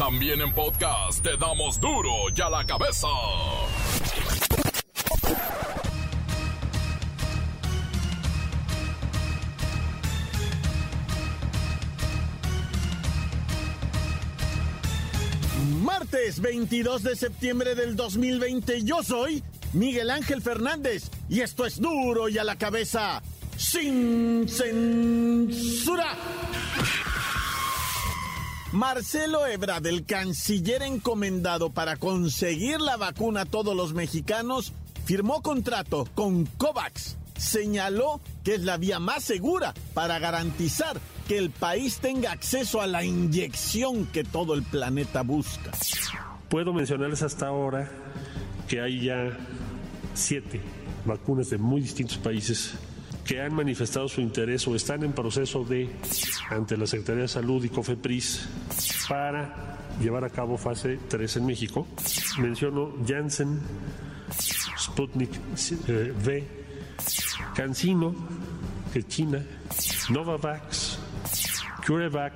También en podcast te damos duro y a la cabeza. Martes 22 de septiembre del 2020 yo soy Miguel Ángel Fernández y esto es duro y a la cabeza sin censura. Marcelo Ebrard, el canciller encomendado para conseguir la vacuna a todos los mexicanos, firmó contrato con COVAX. Señaló que es la vía más segura para garantizar que el país tenga acceso a la inyección que todo el planeta busca. Puedo mencionarles hasta ahora que hay ya siete vacunas de muy distintos países que han manifestado su interés o están en proceso de, ante la Secretaría de Salud y COFEPRIS, para llevar a cabo fase 3 en México. Menciono Janssen, Sputnik eh, V, CanSino, que es China, Novavax, CureVac,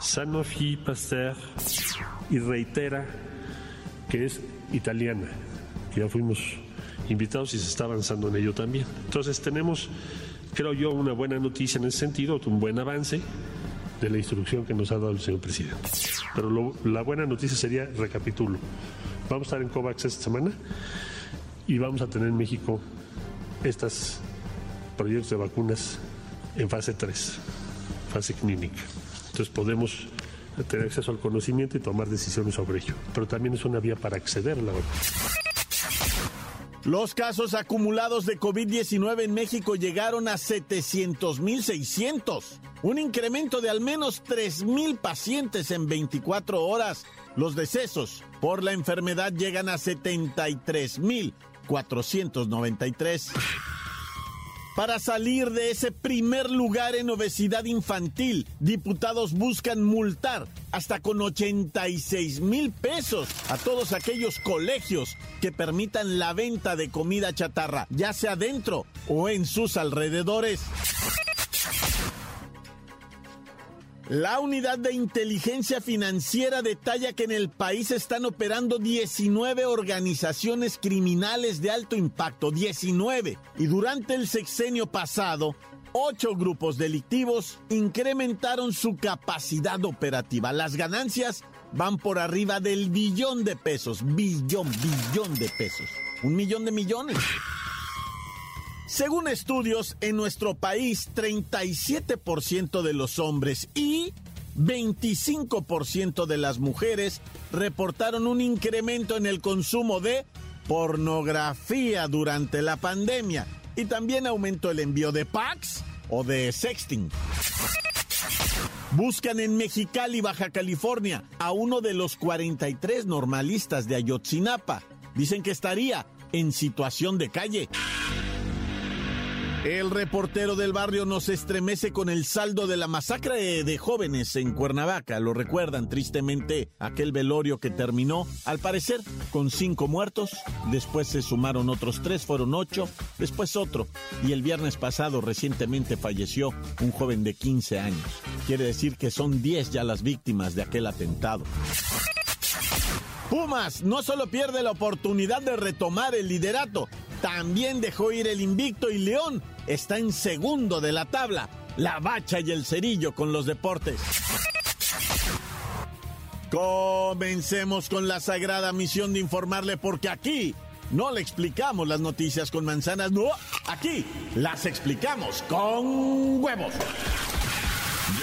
Sanofi Pasteur y Reitera, que es italiana, que ya fuimos invitados y se está avanzando en ello también. Entonces tenemos, creo yo, una buena noticia en ese sentido, un buen avance de la instrucción que nos ha dado el señor presidente. Pero la buena noticia sería, recapitulo, vamos a estar en COVAX esta semana y vamos a tener en México estos proyectos de vacunas en fase 3, fase clínica. Entonces podemos tener acceso al conocimiento y tomar decisiones sobre ello. Pero también es una vía para acceder a la vacuna. Los casos acumulados de COVID-19 en México llegaron a 700.600, un incremento de al menos 3.000 pacientes en 24 horas. Los decesos por la enfermedad llegan a 73.493. Para salir de ese primer lugar en obesidad infantil, diputados buscan multar hasta con 86 mil pesos a todos aquellos colegios que permitan la venta de comida chatarra, ya sea dentro o en sus alrededores. La unidad de inteligencia financiera detalla que en el país están operando 19 organizaciones criminales de alto impacto, 19. Y durante el sexenio pasado, ocho grupos delictivos incrementaron su capacidad operativa. Las ganancias van por arriba del billón de pesos, billón, billón de pesos. Un millón de millones. Según estudios, en nuestro país 37% de los hombres y 25% de las mujeres reportaron un incremento en el consumo de pornografía durante la pandemia y también aumentó el envío de packs o de sexting. Buscan en Mexicali, Baja California, a uno de los 43 normalistas de Ayotzinapa. Dicen que estaría en situación de calle. El reportero del barrio nos estremece con el saldo de la masacre de jóvenes en Cuernavaca. Lo recuerdan tristemente aquel velorio que terminó, al parecer, con cinco muertos. Después se sumaron otros tres, fueron ocho. Después otro. Y el viernes pasado recientemente falleció un joven de 15 años. Quiere decir que son 10 ya las víctimas de aquel atentado. Pumas no solo pierde la oportunidad de retomar el liderato, también dejó ir el invicto y León está en segundo de la tabla. La bacha y el cerillo con los deportes. Comencemos con la sagrada misión de informarle porque aquí no le explicamos las noticias con manzanas, no, aquí las explicamos con huevos.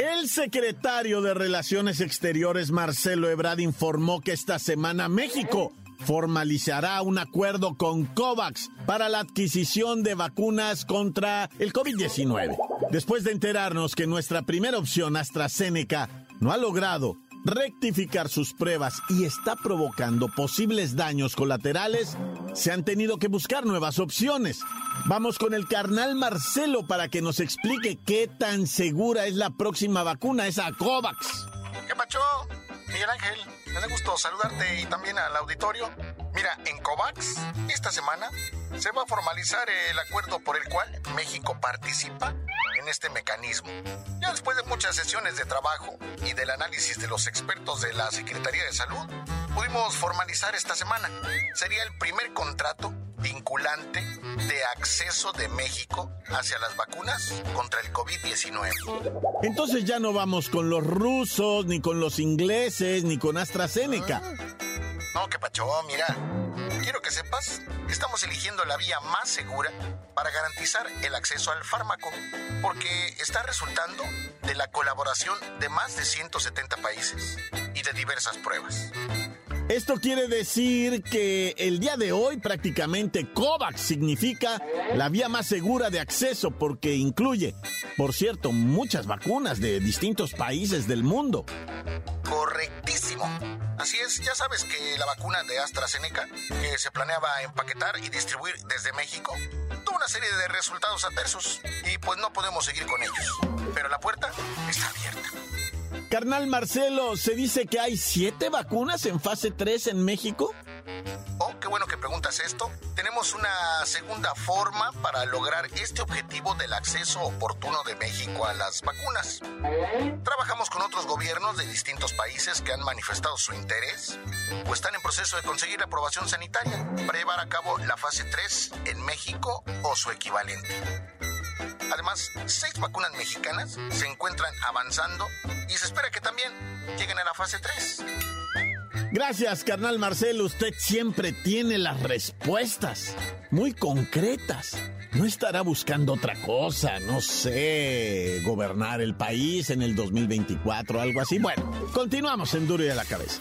El secretario de Relaciones Exteriores, Marcelo Ebrard, informó que esta semana México formalizará un acuerdo con COVAX para la adquisición de vacunas contra el COVID-19. Después de enterarnos que nuestra primera opción, AstraZeneca, no ha logrado rectificar sus pruebas y está provocando posibles daños colaterales, se han tenido que buscar nuevas opciones. Vamos con el carnal Marcelo para que nos explique qué tan segura es la próxima vacuna, esa COVAX. ¿Qué pacho? Miguel Ángel, me da gusto saludarte y también al auditorio. Mira, en COVAX, esta semana se va a formalizar el acuerdo por el cual México participa en este mecanismo. Ya después de muchas sesiones de trabajo y del análisis de los expertos de la Secretaría de Salud, pudimos formalizar esta semana. Sería el primer contrato vinculante de acceso de México hacia las vacunas contra el COVID-19. Entonces ya no vamos con los rusos, ni con los ingleses, ni con AstraZeneca. No, que pacho, mira. Quiero que sepas estamos eligiendo la vía más segura para garantizar el acceso al fármaco, porque está resultando de la colaboración de más de 170 países y de diversas pruebas. Esto quiere decir que el día de hoy prácticamente COVAX significa la vía más segura de acceso porque incluye, por cierto, muchas vacunas de distintos países del mundo. Correctísimo. Así es, ya sabes que la vacuna de AstraZeneca, que se planeaba empaquetar y distribuir desde México, tuvo una serie de resultados adversos y pues no podemos seguir con ellos. Pero la puerta está abierta. Carnal Marcelo, ¿se dice que hay siete vacunas en fase 3 en México? Oh, qué bueno que preguntas esto. Tenemos una segunda forma para lograr este objetivo del acceso oportuno de México a las vacunas. Trabajamos con otros gobiernos de distintos países que han manifestado su interés o están en proceso de conseguir la aprobación sanitaria para llevar a cabo la fase 3 en México o su equivalente. Además, seis vacunas mexicanas se encuentran avanzando y se espera que también lleguen a la fase 3. Gracias, carnal Marcelo. Usted siempre tiene las respuestas muy concretas. No estará buscando otra cosa, no sé, gobernar el país en el 2024 algo así. Bueno, continuamos en Duro y a la cabeza.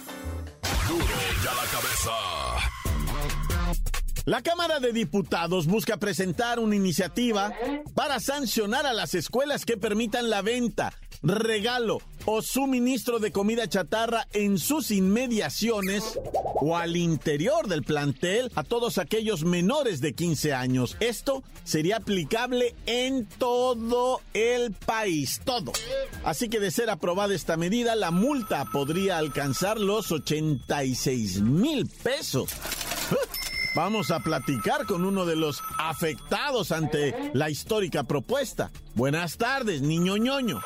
Duro y a la cabeza. La Cámara de Diputados busca presentar una iniciativa para sancionar a las escuelas que permitan la venta, regalo o suministro de comida chatarra en sus inmediaciones o al interior del plantel a todos aquellos menores de 15 años. Esto sería aplicable en todo el país, todo. Así que de ser aprobada esta medida, la multa podría alcanzar los 86 mil pesos. Vamos a platicar con uno de los afectados ante la histórica propuesta. Buenas tardes, niño ñoño.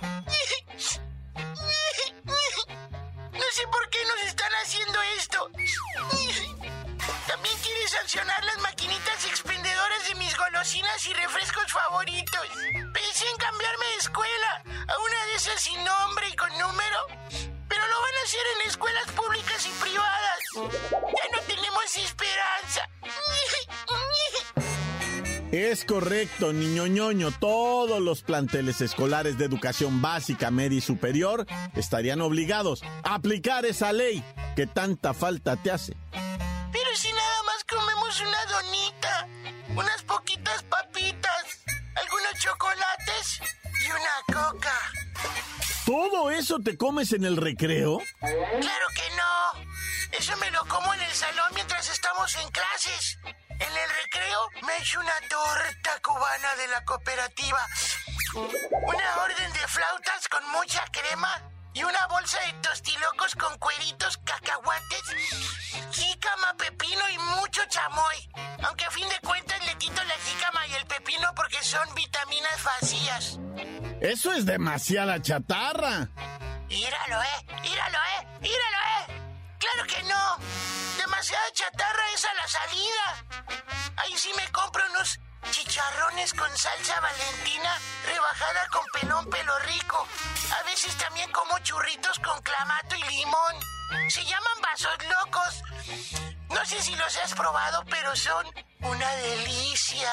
No sé por qué nos están haciendo esto. También quiere sancionar las maquinitas expendedoras de mis golosinas y refrescos favoritos. Pensé en cambiarme de escuela a una de esas sin nombre y con número, pero lo van a hacer en escuelas públicas y privadas. Ya no tenemos esperanza. Es correcto, niño ñoño. Todos los planteles escolares de educación básica, media y superior estarían obligados a aplicar esa ley que tanta falta te hace. Pero si nada más comemos una donita, unas poquitas papitas, algunos chocolates y una coca. ¿Todo eso te comes en el recreo? Claro que no. Eso me lo como en el salón mientras estamos en clases. En el recreo me echo una torta cubana de la cooperativa. Una orden de flautas con mucha crema y una bolsa de tostilocos con cueritos, cacahuates, jícama, pepino y mucho chamoy. Aunque a fin de cuentas le quito la jícama y el pepino porque son vitaminas vacías. Eso es demasiada chatarra. Míralo, eh, míralo, eh, míralo, eh. Claro que no. Demasiada chatarra es a la salida. Ahí sí me compro unos chicharrones con salsa valentina rebajada con pelón pelo rico. A veces también como churritos con clamato y limón. Se llaman vasos locos. No sé si los has probado, pero son una delicia.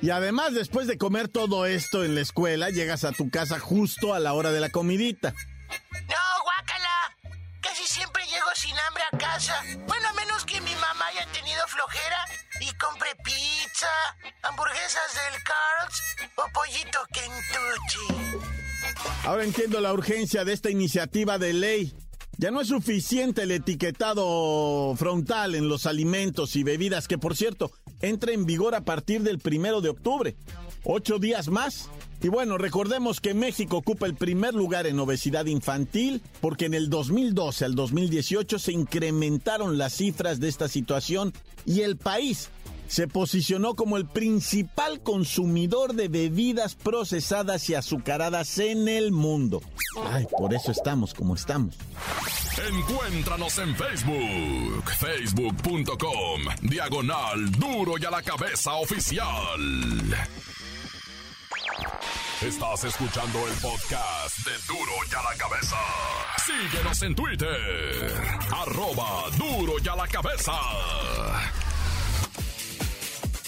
Y además, después de comer todo esto en la escuela, llegas a tu casa justo a la hora de la comidita. Sin hambre a casa. Bueno, a menos que mi mamá haya tenido flojera y compre pizza, hamburguesas del Carl's o pollito Kentucky. Ahora entiendo la urgencia de esta iniciativa de ley. Ya no es suficiente el etiquetado frontal en los alimentos y bebidas, que por cierto, entra en vigor a partir del primero de octubre. Ocho días más. Y bueno, recordemos que México ocupa el primer lugar en obesidad infantil porque en el 2012 al 2018 se incrementaron las cifras de esta situación y el país se posicionó como el principal consumidor de bebidas procesadas y azucaradas en el mundo. Ay, por eso estamos como estamos. Encuéntranos en Facebook, facebook.com, diagonal duro y a la cabeza oficial. Estás escuchando el podcast de Duro y a la cabeza. Síguenos en Twitter, arroba duro y a la cabeza.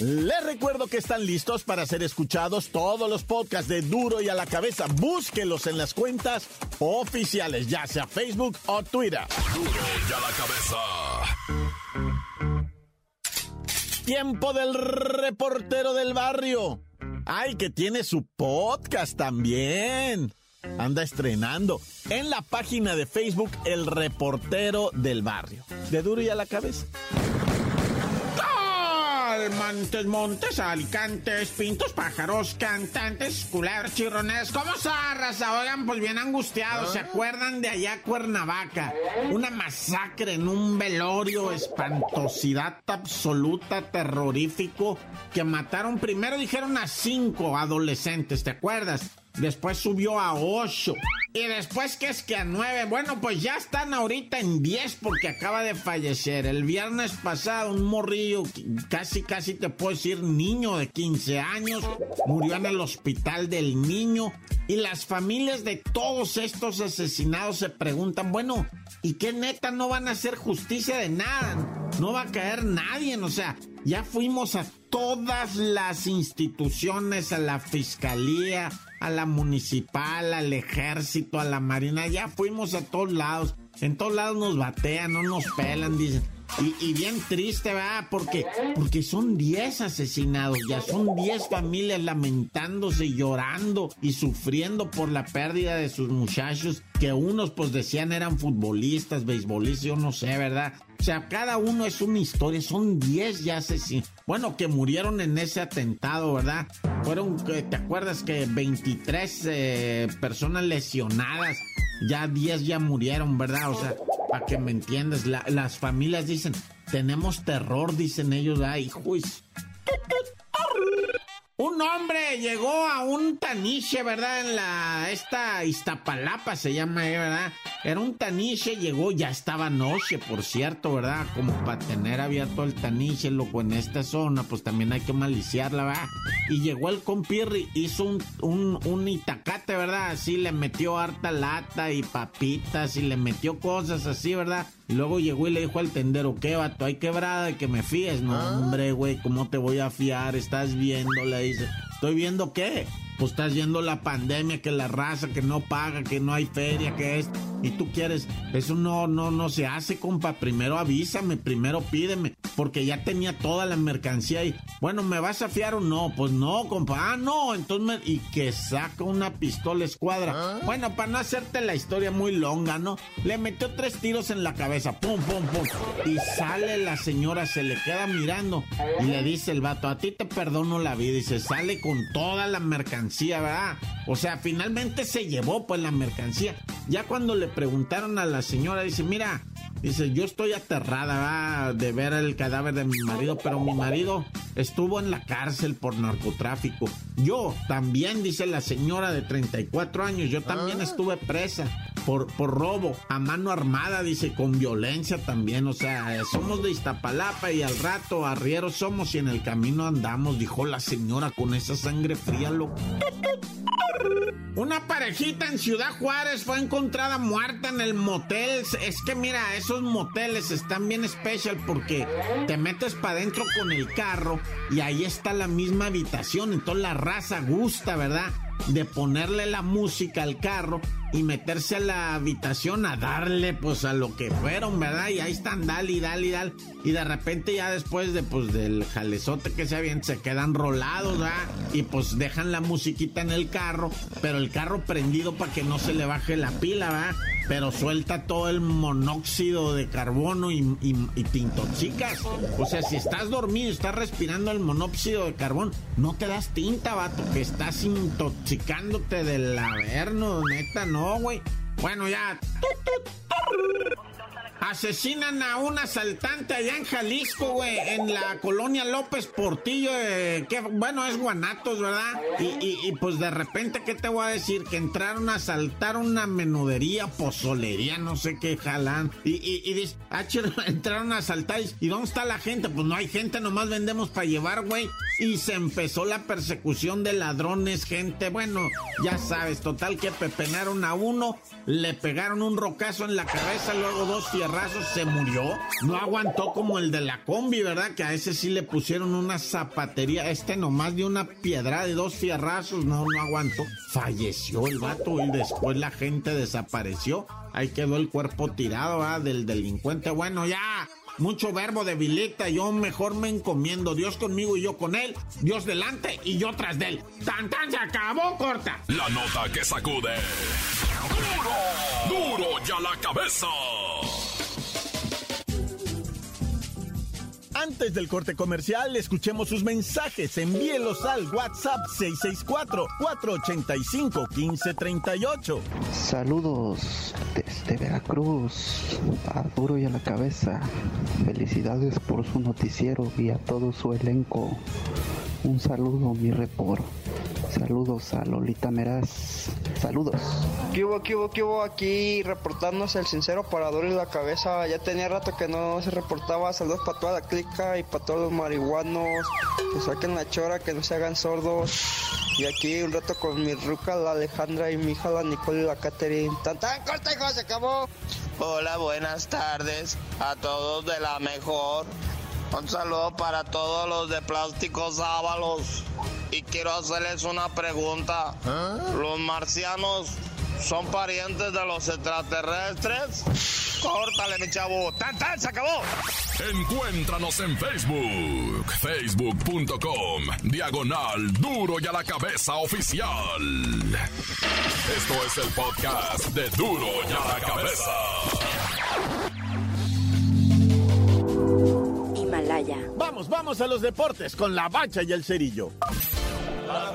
Les recuerdo que están listos para ser escuchados todos los podcasts de Duro y a la cabeza. Búsquelos en las cuentas oficiales, ya sea Facebook o Twitter. Duro y a la cabeza. Tiempo del reportero del barrio. Ay, que tiene su podcast también. Anda estrenando en la página de Facebook El Reportero del Barrio. De Duro y a la cabeza. Montes, montes, alicantes, pintos, pájaros, cantantes, culebras, chirrones. ¿Cómo está, raza? Oigan, pues bien angustiados. ¿Se acuerdan de allá Cuernavaca? Una masacre en un velorio, espantosidad absoluta, terrorífico, que mataron primero, dijeron a cinco adolescentes, ¿te acuerdas? Después subió a 8. Y después que es que a 9. Bueno, pues ya están ahorita en 10 porque acaba de fallecer. El viernes pasado un morrillo, casi casi te puedo decir niño de 15 años, murió en el hospital del niño. Y las familias de todos estos asesinados se preguntan, bueno, ¿y qué neta no van a hacer justicia de nada? No va a caer nadie, o sea, ya fuimos a todas las instituciones, a la fiscalía, a la municipal, al ejército, a la marina, ya fuimos a todos lados. En todos lados nos batean, no nos pelan, dicen. Y, bien triste, ¿verdad? Porque, porque son 10 asesinados, ya son 10 familias lamentándose, llorando y sufriendo por la pérdida de sus muchachos, que unos pues decían eran futbolistas, beisbolistas, yo no sé, ¿verdad? O sea, cada uno es una historia, son 10 ya asesinados. Bueno, que murieron en ese atentado, ¿verdad? Fueron, ¿te acuerdas que 23 eh, personas lesionadas? Ya 10 ya murieron, ¿verdad? O sea, para que me entiendas, las familias dicen, tenemos terror, dicen ellos, ay, juicio. Un hombre llegó a un taniche, ¿verdad? En la, esta Iztapalapa se llama, ¿eh? ¿verdad? Era un taniche, llegó, ya estaba noche, por cierto, ¿verdad? Como para tener abierto el taniche, loco, en esta zona, pues también hay que maliciarla, ¿verdad? Y llegó el compirri, hizo un, un, un itacate, ¿verdad? Así le metió harta lata y papitas y le metió cosas así, ¿verdad? Y luego llegó y le dijo al tendero, ¿qué vato? Hay quebrada de que me fíes. No, ah. hombre, güey, ¿cómo te voy a fiar? Estás viendo, le dice. ¿Estoy viendo qué? Pues estás viendo la pandemia, que la raza, que no paga, que no hay feria, que es. Y tú quieres. Eso no, no, no se hace, compa. Primero avísame, primero pídeme. Porque ya tenía toda la mercancía y. Bueno, ¿me vas a fiar o no? Pues no, compa. Ah, no. Entonces me. Y que saca una pistola escuadra. ¿Ah? Bueno, para no hacerte la historia muy longa, ¿no? Le metió tres tiros en la cabeza. Pum, pum, pum. Y sale la señora, se le queda mirando. Y le dice el vato, a ti te perdono la vida. Y se sale con toda la mercancía ¿verdad? O sea, finalmente se llevó pues la mercancía. Ya cuando le preguntaron a la señora, dice, mira, dice, yo estoy aterrada de ver el cadáver de mi marido, pero mi marido estuvo en la cárcel por narcotráfico. Yo también, dice la señora de 34 años, yo también ah. estuve presa. Por, por, robo a mano armada, dice, con violencia también. O sea, somos de Iztapalapa y al rato arrieros somos y en el camino andamos, dijo la señora con esa sangre fría, loco. Una parejita en Ciudad Juárez fue encontrada muerta en el motel. Es que mira, esos moteles están bien especial porque te metes para adentro con el carro y ahí está la misma habitación. Entonces la raza gusta, ¿verdad? De ponerle la música al carro y meterse a la habitación a darle pues a lo que fueron, ¿verdad? Y ahí están, dale y dale y dale. Y de repente ya después de pues del jalezote que se habían, se quedan rolados, ¿verdad? Y pues dejan la musiquita en el carro, pero el carro prendido para que no se le baje la pila, ¿verdad? Pero suelta todo el monóxido de carbono y, te intoxicas. O sea, si estás dormido estás respirando el monóxido de carbón, no te das tinta, vato, que estás intoxicándote del averno, neta, no, güey. Bueno, ya. Asesinan a un asaltante allá en Jalisco, güey, en la colonia López Portillo, eh, que bueno, es Guanatos, ¿verdad? Y, pues de repente, ¿qué te voy a decir? Que entraron a asaltar una menudería, pozolería, no sé qué jalan. Y, y, y ah, entraron a asaltar. ¿Y dónde está la gente? Pues no hay gente, nomás vendemos para llevar, güey. Y se empezó la persecución de ladrones, gente. Bueno, ya sabes, total que pepenaron a uno, le pegaron un rocazo en la cabeza, luego dos fierros se murió. No aguantó como el de la combi, ¿verdad? Que a ese sí le pusieron una zapatería. Este nomás de una piedra de dos fierrazos. No, no aguantó. Falleció el vato y después la gente desapareció. Ahí quedó el cuerpo tirado. Del delincuente. Bueno, ya. Mucho verbo debilita, yo mejor me encomiendo. Dios conmigo y yo con él. Dios delante y yo tras de él. ¡Tan, tan! Se acabó, corta. La nota que sacude. ¡Duro! ¡Duro ya la cabeza! Antes del corte comercial, escuchemos sus mensajes. Envíelos al WhatsApp 664-485-1538. Saludos desde Veracruz, a Duro y a la Cabeza. Felicidades por su noticiero y a todo su elenco. Un saludo, mi report. Saludos a Lolita Meraz. Saludos. ¿Qué hubo, qué hubo, qué hubo? Aquí reportándose el sincero para y la cabeza. Ya tenía rato que no se reportaba. Saludos para toda la clica y para todos los marihuanos. Que saquen la chora, que no se hagan sordos. Y aquí un rato con mi ruca, la Alejandra, y mi hija, la Nicole y la Catherine. ¡Tan, tan corta, hijo! ¡Se acabó! Hola, buenas tardes a todos de la mejor. Un saludo para todos los de Plásticos Ábalos. Y quiero hacerles una pregunta. ¿Los marcianos son parientes de los extraterrestres? Córtale, mi chavo. ¡Tan, tan! ¡Se acabó! Encuéntranos en Facebook. Facebook.com. Diagonal Duro y a la Cabeza Oficial. Esto es el podcast de Duro y a la Cabeza. Vamos, vamos a los deportes con la bacha y el cerillo. ¡La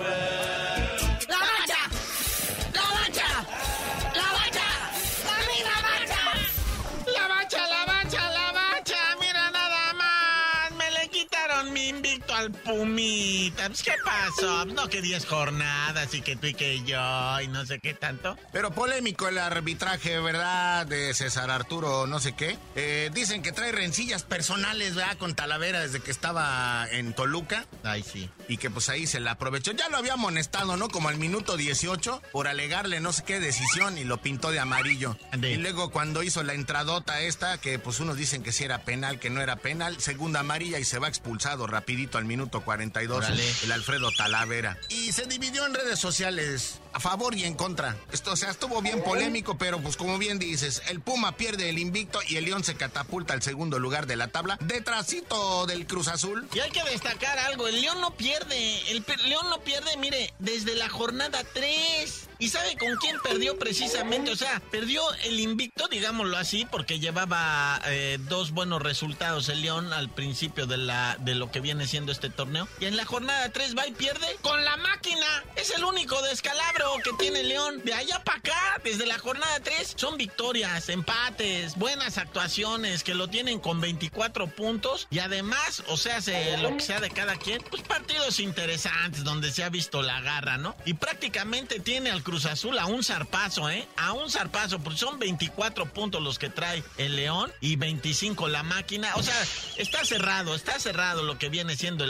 Pumita. Pues, ¿Qué pasó? No que 10 jornadas y que tú y que yo y no sé qué tanto. Pero polémico el arbitraje, ¿verdad? De César Arturo, no sé qué. Eh, dicen que trae rencillas personales, ¿verdad? Con Talavera desde que estaba en Toluca. Ay, sí. Y que pues ahí se la aprovechó. Ya lo había amonestado, ¿no? Como al minuto 18 por alegarle no sé qué decisión y lo pintó de amarillo. Y luego cuando hizo la entradota esta, que pues unos dicen que sí era penal, que no era penal, segunda amarilla y se va expulsado rapidito al minuto 42 Órale. el Alfredo Talavera. Y se dividió en redes sociales a favor y en contra. Esto, o sea, estuvo bien polémico, pero pues como bien dices, el Puma pierde el invicto y el León se catapulta al segundo lugar de la tabla, detrásito del Cruz Azul. Y hay que destacar algo, el León no pierde, el León no pierde, mire, desde la jornada 3. ¿Y sabe con quién perdió precisamente? O sea, perdió el invicto, digámoslo así, porque llevaba eh, dos buenos resultados el León al principio de, la, de lo que viene siendo este torneo. Y en la jornada 3 va y pierde con la máquina. Es el único descalabro que tiene León. De allá para acá, desde la jornada 3, son victorias, empates, buenas actuaciones que lo tienen con 24 puntos. Y además, o sea, se- lo que sea de cada quien, pues partidos interesantes donde se ha visto la garra, ¿no? Y prácticamente tiene al Cruz Azul a un zarpazo, ¿eh? A un zarpazo, porque son 24 puntos los que trae el León y 25 la máquina. O sea, está cerrado, está cerrado lo que viene siendo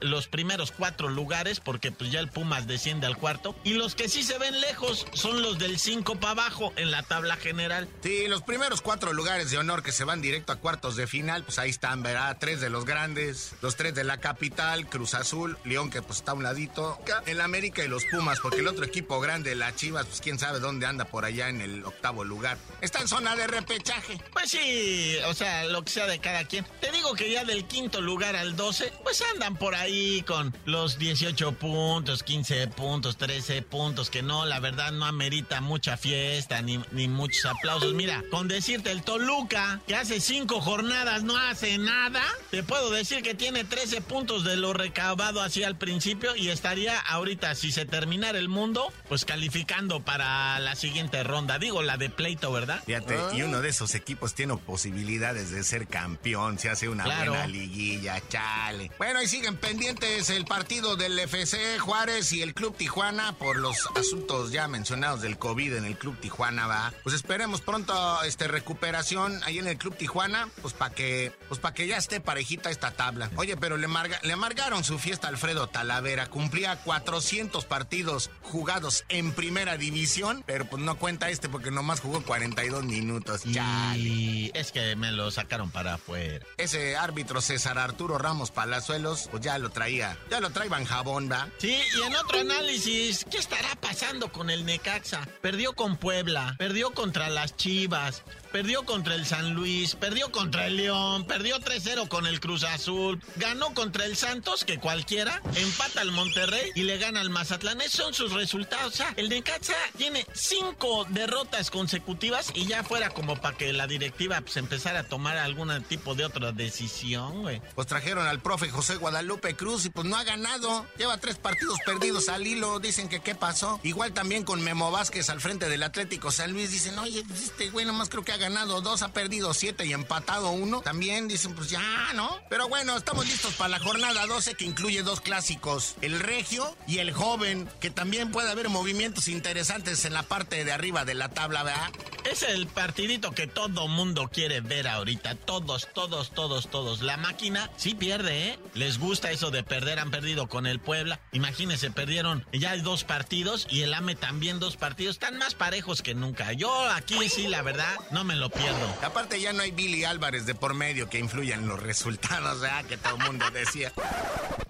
los primeros cuatro lugares, porque pues ya el Pumas desciende al cuarto. Y los que sí se ven lejos son los del 5 para abajo en la tabla general. Sí, los primeros cuatro lugares de honor que se van directo a cuartos de final, pues ahí están, ¿verdad? Tres de los grandes, los tres de la capital, Cruz Azul, León que pues está a un ladito, el América y los Pumas, porque el otro equipo grande, la Chivas, pues quién sabe dónde anda por allá en el octavo lugar. Está en zona de repechaje. Pues sí, o sea, lo que sea de cada quien. Te digo que ya del quinto lugar al 12, pues andan por ahí con los 18 puntos, 15 puntos, 13 puntos, que no, la verdad no amerita mucha fiesta ni, ni muchos aplausos. Mira, con decirte el Toluca, que hace cinco jornadas no hace nada, te puedo decir que tiene 13 puntos de lo recabado así al principio y estaría ahorita, si se terminara el mundo, pues calificando para la siguiente ronda. Digo, la de pleito, ¿verdad? Fíjate, y uno de esos equipos tiene posibilidades de ser campeón, se hace una buena liguilla, chale. Bueno, y siguen pendientes el partido del FC Juárez y el Club Tijuana por los asuntos ya mencionados del COVID en el Club Tijuana, va. Pues esperemos pronto este recuperación ahí en el Club Tijuana, pues para que pues para que ya esté parejita esta tabla. Oye, pero le, le amargaron su fiesta a Alfredo Talavera, cumplía 400 partidos jugados en primera división, pero pues no cuenta este porque nomás jugó 42 minutos. Y es que me lo sacaron para afuera. Ese árbitro César Arturo Ramos Palazuelos, pues ya lo traía, ya lo traía Van Jabón, ¿va? Sí, y en otro análisis, ¿qué estará pasando con el Necaxa? Perdió con Puebla, perdió contra las Chivas, perdió contra el San Luis, perdió contra el León, perdió 3-0 con el Cruz Azul, ganó contra el Santos, que cualquiera, empata al Monterrey y le gana al Mazatlán. Esos son sus resultados. O sea, el Necaxa tiene cinco derrotas consecutivas y ya fuera como para que la directiva pues, empezara a tomar algún tipo de otra decisión, güey. Pues trajeron al profe José Guadalupe Cruz y pues no ha ganado. Lleva tres partidos perdidos al hilo. Dicen que qué pasó. Igual también con Memo Vázquez al frente del Atlético San Luis. Dicen, oye, pues este güey nomás creo que ha ganado dos, ha perdido siete y empatado uno. También dicen, pues ya, ¿no? Pero bueno, estamos listos para la jornada 12 que incluye dos clásicos, el Regio y el Joven, que también puede haber movimientos interesantes en la parte de arriba de la tabla, ¿verdad? Es el partidito que todo mundo quiere ver ahorita. Todos, todos, todos, todos. La máquina sí pierde, ¿eh? Les gusta eso de perder. Han perdido con el Puebla. Imagínense, perdieron ya dos partidos y el AME también dos partidos. Están más parejos que nunca. Yo aquí sí, la verdad, no me lo pierdo. Aparte ya no hay Billy Álvarez de por medio que influya en los resultados, ¿verdad? Que todo el mundo decía.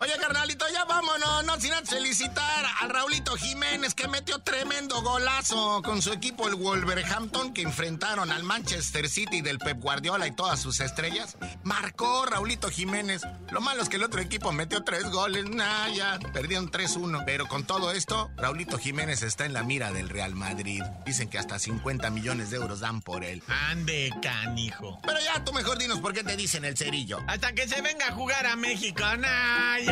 Oye, carnalito, ya vámonos, no sin felicitar a Raulito Jiménez que metió tremendo golazo con su equipo el Wolverhampton que enfrentaron al Manchester City del Pep Guardiola y todas sus estrellas. Marcó Raulito Jiménez. Lo malo es que el otro equipo metió tres goles. Nah, ya perdieron 3-1. Pero con todo esto, Raulito Jiménez está en la mira del Real Madrid. Dicen que hasta 50 millones de euros dan por él. Ande, canijo. Pero ya tú mejor dinos por qué te dicen el cerillo. Hasta que se venga a jugar a México. Nah, ya.